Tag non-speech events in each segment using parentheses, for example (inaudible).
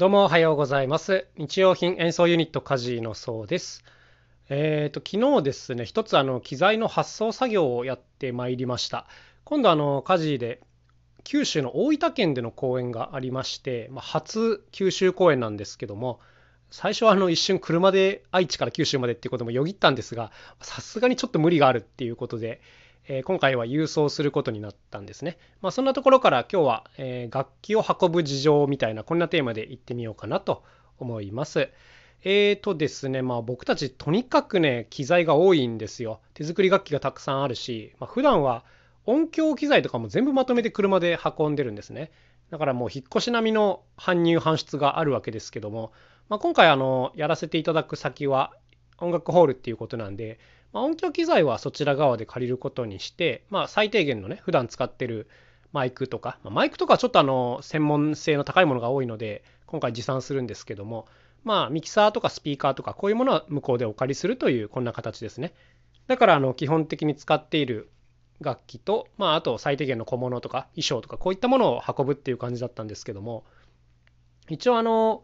どうもおはようございます。日用品演奏ユニットカジのそうです。えっ、と昨日ですね、一つあの機材の発送作業をやってまいりました。今度あのカジで九州の大分県での公演がありまして、まあ、初九州公演なんですけども、最初はあの一瞬車で愛知から九州までっていうこともよぎったんですが、さすがにちょっと無理があるっていうことで、え今回は郵送することになったんですね。まあ、そんなところから今日は、え楽器を運ぶ事情みたいなこんなテーマで行ってみようかなと思います。えーとですね、まあ僕たちとにかくね、機材が多いんですよ。手作り楽器がたくさんあるし、まあ、普段は音響機材とかも全部まとめて車で運んでるんですね。だからもう引っ越し並みの搬入搬出があるわけですけども、まあ、今回あのやらせていただく先は音楽ホールっていうことなんで、まあ、音響機材はそちら側で借りることにして、まあ、最低限のね普段使ってるマイクとか、まあマイクとかはちょっとあの専門性の高いものが多いので今回持参するんですけどもまあミキサーとかスピーカーとかこういうものは向こうでお借りするというこんな形ですね。だからあの基本的に使っている楽器と、まあ、あと最低限の小物とか衣装とかこういったものを運ぶっていう感じだったんですけども一応あの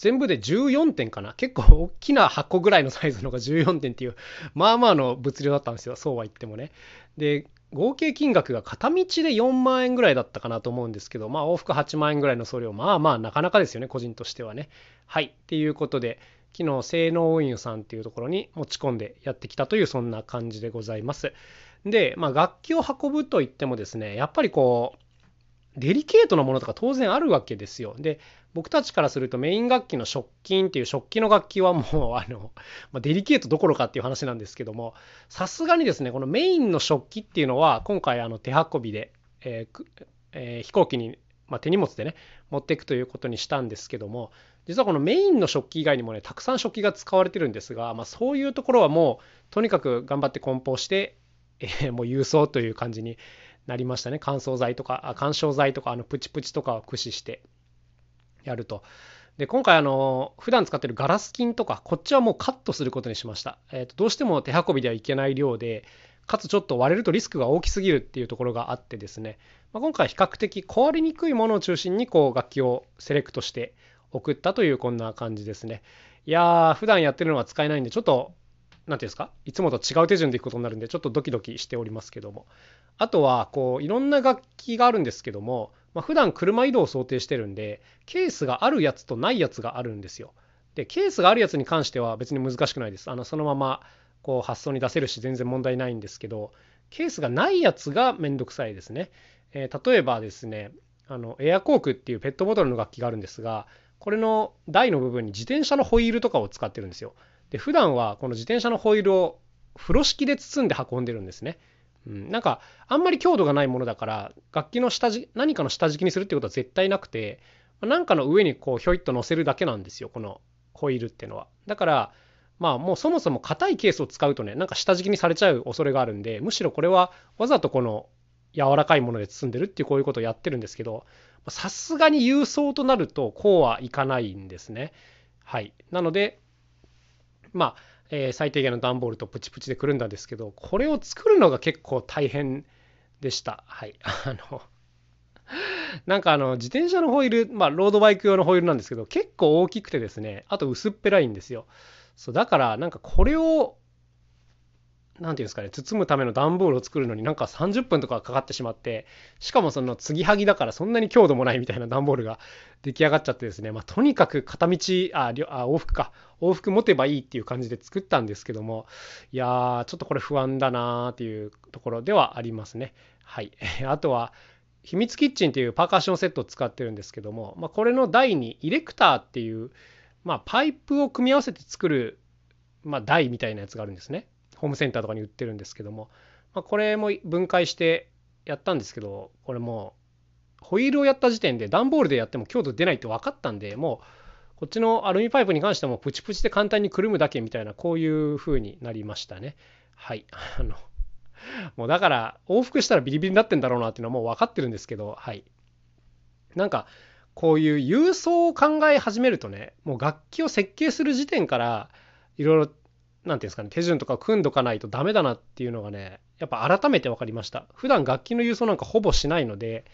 全部で14点かな。結構大きな箱ぐらいのサイズのが14点っていうまあまあの物量だったんですよ。そうは言ってもね。で合計金額が片道で4万円ぐらいだったかなと思うんですけどまあ往復8万円ぐらいの送料。まあまあなかなかですよね個人としてはね。はいっていうことで昨日性能運輸さんっていうところに持ち込んでやってきたというそんな感じでございます。で、まあ、楽器を運ぶといってもですねやっぱりこうデリケートなものとか当然あるわけですよ。で僕たちからするとメイン楽器の食器っていう食器の楽器はもう (laughs) あの、まあ、デリケートどころかっていう話なんですけどもさすがにですねこのメインの食器っていうのは今回あの手運びで、えーえー飛行機に、まあ、手荷物でね持っていくということにしたんですけども実はこのメインの食器以外にもねたくさん食器が使われてるんですが、まあ、そういうところはもうとにかく頑張って梱包して、えーもう郵送という感じになりましたね。乾燥剤とかあ干渉剤とかあのプチプチとかを駆使してやると。で今回あの普段使ってるガラス菌とかこっちはもうカットすることにしました、えーとどうしても手運びではいけない量でかつちょっと割れるとリスクが大きすぎるっていうところがあってですね、まあ、今回比較的壊れにくいものを中心にこう楽器をセレクトして送ったというこんな感じですね。いやー普段やってるのは使えないんでちょっと何ていうんですか？いつもと違う手順でいくことになるんでちょっとドキドキしておりますけども。あとはこういろんな楽器があるんですけども、まあ、普段車移動を想定してるんでケースがあるやつとないやつがあるんですよ。でケースがあるやつに関しては別に難しくないです。あのそのままこう発送に出せるし全然問題ないんですけどケースがないやつがめんどくさいですね、え例えばですねあのエアコークっていうペットボトルの楽器があるんですがこれの台の部分に自転車のホイールとかを使ってるんですよ。で普段はこの自転車のホイールを風呂敷で包んで運んでるんですね。うん、なんかあんまり強度がないものだから楽器の下敷何かの下敷きにするってことは絶対なくて何かの上にこうひょいっと乗せるだけなんですよこのホイールっていうのは。だからまあもうそもそも硬いケースを使うとねなんか下敷きにされちゃう恐れがあるんでむしろこれはわざとこの柔らかいもので包んでるっていうこういうことをやってるんですけどさすがに郵送となるとこうはいかないんですね。はい。なのでまあ、えー最低限の段ボールとプチプチでくるんだんですけどこれを作るのが結構大変でした。はい。(laughs) あのなんかあの自転車のホイールまあロードバイク用のホイールなんですけど結構大きくてですねあと薄っぺらいんですよ。そうだからなんかこれをなんていうんですかね包むための段ボールを作るのになんか30分とかかかってしまってしかもその継ぎはぎだからそんなに強度もないみたいな段ボールが (laughs) 出来上がっちゃってですね、まあ、とにかく片道ああ往復か。往復持てばいいっていう感じで作ったんですけどもいやーちょっとこれ不安だなーっていうところではありますね。はい。(laughs) あとは秘密キッチンっていうパーカッションセットを使ってるんですけども、まあ、これの台にイレクターっていう、まあ、パイプを組み合わせて作る、まあ、台みたいなやつがあるんですね。ホームセンターとかに売ってるんですけども、まあ、これも分解してやったんですけどこれもうホイールをやった時点で段ボールでやっても強度出ないって分かったんでもうこっちのアルミパイプに関してもプチプチで簡単にくるむだけみたいなこういう風になりましたね。はい。(laughs) あのもうだから往復したらビリビリになってんだろうなっていうのはもう分かってるんですけどはい。なんかこういう郵送を考え始めるとねもう楽器を設計する時点からいろいろなんていうんですかね手順とか組んどかないとダメだなっていうのがねやっぱ改めて分かりました。普段楽器の郵送なんかほぼしないので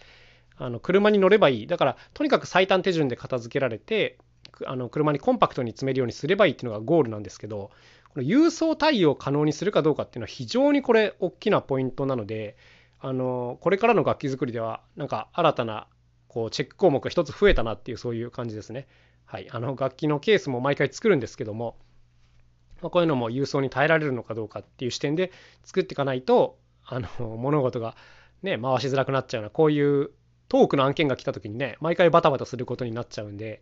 あの車に乗ればいい。だからとにかく最短手順で片付けられてあの車にコンパクトに詰めるようにすればいいっていうのがゴールなんですけどこの郵送対応可能にするかどうかっていうのは非常にこれ大きなポイントなのであのこれからの楽器作りではなんか新たなこうチェック項目が一つ増えたなっていうそういう感じですね。はい、あの楽器のケースも毎回作るんですけども、まあ、こういうのも郵送に耐えられるのかどうかっていう視点で作っていかないとあの物事がね回しづらくなっちゃうなこういうトークの案件が来た時にね毎回バタバタすることになっちゃうんで、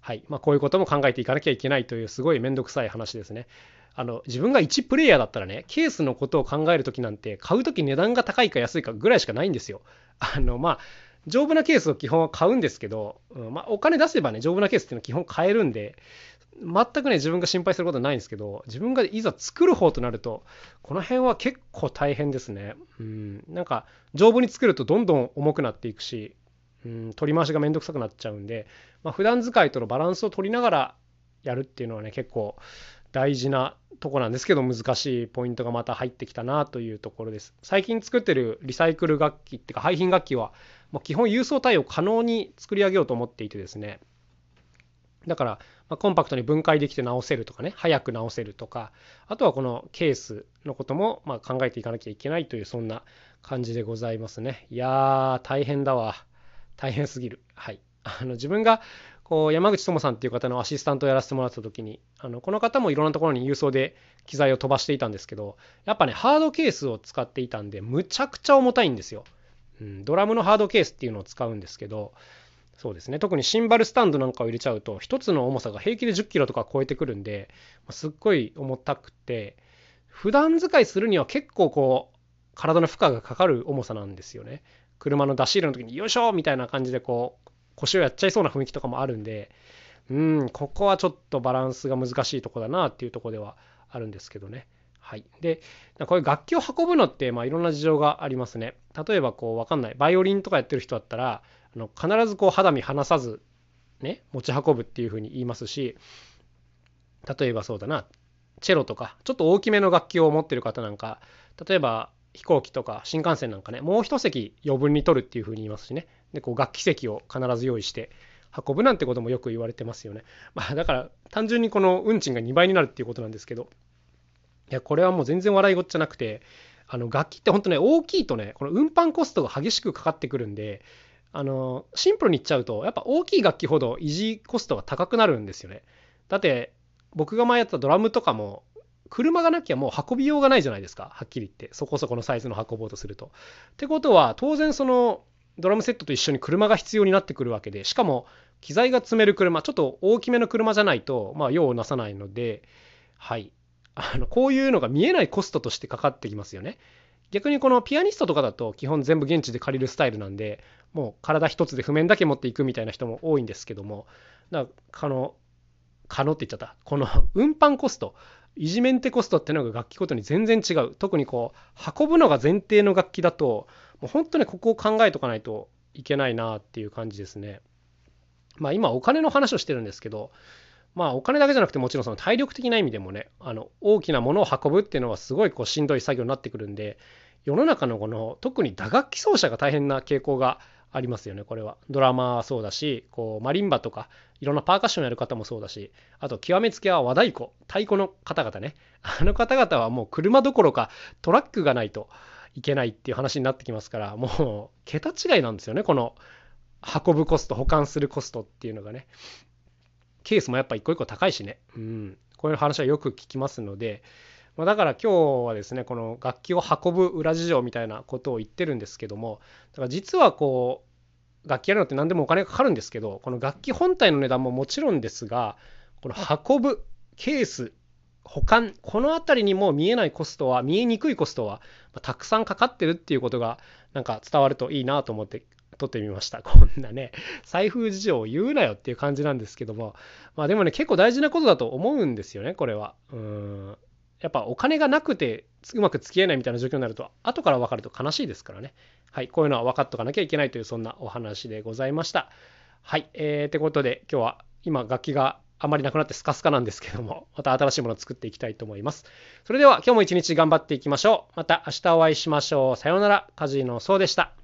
はいまあ、こういうことも考えていかなきゃいけないというすごいめんどくさい話ですね。あの自分が1プレイヤーだったらねケースのことを考える時なんて買う時値段が高いか安いかぐらいしかないんですよ。あのまあ丈夫なケースを基本は買うんですけど、うんまあ、お金出せばね丈夫なケースっていうのは基本買えるんで全くね自分が心配することはないんですけど自分がいざ作る方となるとこの辺は結構大変ですね。うん。なんか丈夫に作るとどんどん重くなっていくしうん。取り回しがめんどくさくなっちゃうんで、まあ、普段使いとのバランスを取りながらやるっていうのはね結構大事なとこなんですけど難しいポイントがまた入ってきたなというところです。最近作ってるリサイクル楽器っていうか廃品楽器はもう基本郵送対応可能に作り上げようと思っていてですね。だから、まコンパクトに分解できて直せるとかね早く直せるとかあとはこのケースのこともま考えていかなきゃいけないというそんな感じでございますね。いやー大変だわ。大変すぎる。はい。(laughs) あの自分がこう山口智さんっていう方のアシスタントをやらせてもらった時にあのこの方もいろんなところに郵送で機材を飛ばしていたんですけどやっぱねハードケースを使っていたんでむちゃくちゃ重たいんですよ、うん、ドラムのハードケースっていうのを使うんですけどそうですね特にシンバルスタンドなんかを入れちゃうと1つの重さが平気で1 0キロとか超えてくるんですっごい重たくて普段使いするには結構こう体の負荷がかかる重さなんですよね車の出し入れの時によいしょみたいな感じでこう腰をやっちゃいそうな雰囲気とかもあるんでうんここはちょっとバランスが難しいとこだなっていうとこではあるんですけどね。はい、でこういう楽器を運ぶのって、まあ、いろんな事情がありますね。例えばこう分かんないバイオリンとかやってる人だったらあの必ずこう肌身離さず、ね、持ち運ぶっていうふうに言いますし例えばそうだなチェロとかちょっと大きめの楽器を持ってる方なんか例えば飛行機とか新幹線なんかねもう一席余分に取るっていうふうに言いますしねでこう楽器席を必ず用意して運ぶなんてこともよく言われてますよね。まあ、だから単純にこの運賃が2倍になるっていうことなんですけどいやこれはもう全然笑いごっちゃなくてあの楽器って本当ね大きいとねこの運搬コストが激しくかかってくるんであのシンプルに言っちゃうとやっぱ大きい楽器ほど維持コストが高くなるんですよね。だって僕が前やったドラムとかも車がなきゃもう運びようがないじゃないですかはっきり言ってそこそこのサイズの運ぼうとすると。ってことは当然そのドラムセットと一緒に車が必要になってくるわけでしかも機材が積める車ちょっと大きめの車じゃないと、まあ、用をなさないのではいあのこういうのが見えないコストとしてかかってきますよね。逆にこのピアニストとかだと基本全部現地で借りるスタイルなんでもう体一つで譜面だけ持っていくみたいな人も多いんですけどもだからの可能って言っちゃったこの運搬コストいじめんてコストってのが楽器ごとに全然違う特にこう運ぶのが前提の楽器だともう本当にここを考えとかないといけないなっていう感じですね。まあ今お金の話をしてるんですけどまあお金だけじゃなくてもちろんその体力的な意味でもねあの大きなものを運ぶっていうのはすごいこうしんどい作業になってくるんで世の中のこの特に打楽器奏者が大変な傾向がありますよねこれは。ドラマそうだしこうマリンバとかいろんなパーカッションやる方もそうだしあと極めつけは和太鼓太鼓の方々ね。あの方々はもう車どころかトラックがないといけないっていう話になってきますからもう桁違いなんですよねこの運ぶコスト保管するコストっていうのがね。ケースもやっぱ一個一個高いしね。うん。こういう話はよく聞きますので。まあ、だから今日はですねこの楽器を運ぶ裏事情みたいなことを言ってるんですけどもだから実はこう楽器やるのって何でもお金がかかるんですけどこの楽器本体の値段ももちろんですがこの運ぶケース保管この辺りにも見えないコストは見えにくいコストはたくさんかかってるっていうことがなんか伝わるといいなと思って撮ってみました。(laughs) こんなね、財布事情を言うなよっていう感じなんですけども、まあでもね、結構大事なことだと思うんですよね、これは。うん。やっぱお金がなくてうまく付き合えないみたいな状況になると後から分かると悲しいですからね。はい、こういうのは分かっとかなきゃいけないというそんなお話でございました。はい、えー、ってことで今日は今楽器があまりなくなってスカスカなんですけども、また新しいものを作っていきたいと思います。それでは今日も一日頑張っていきましょう。また明日お会いしましょう。さようなら。カジノそうでした。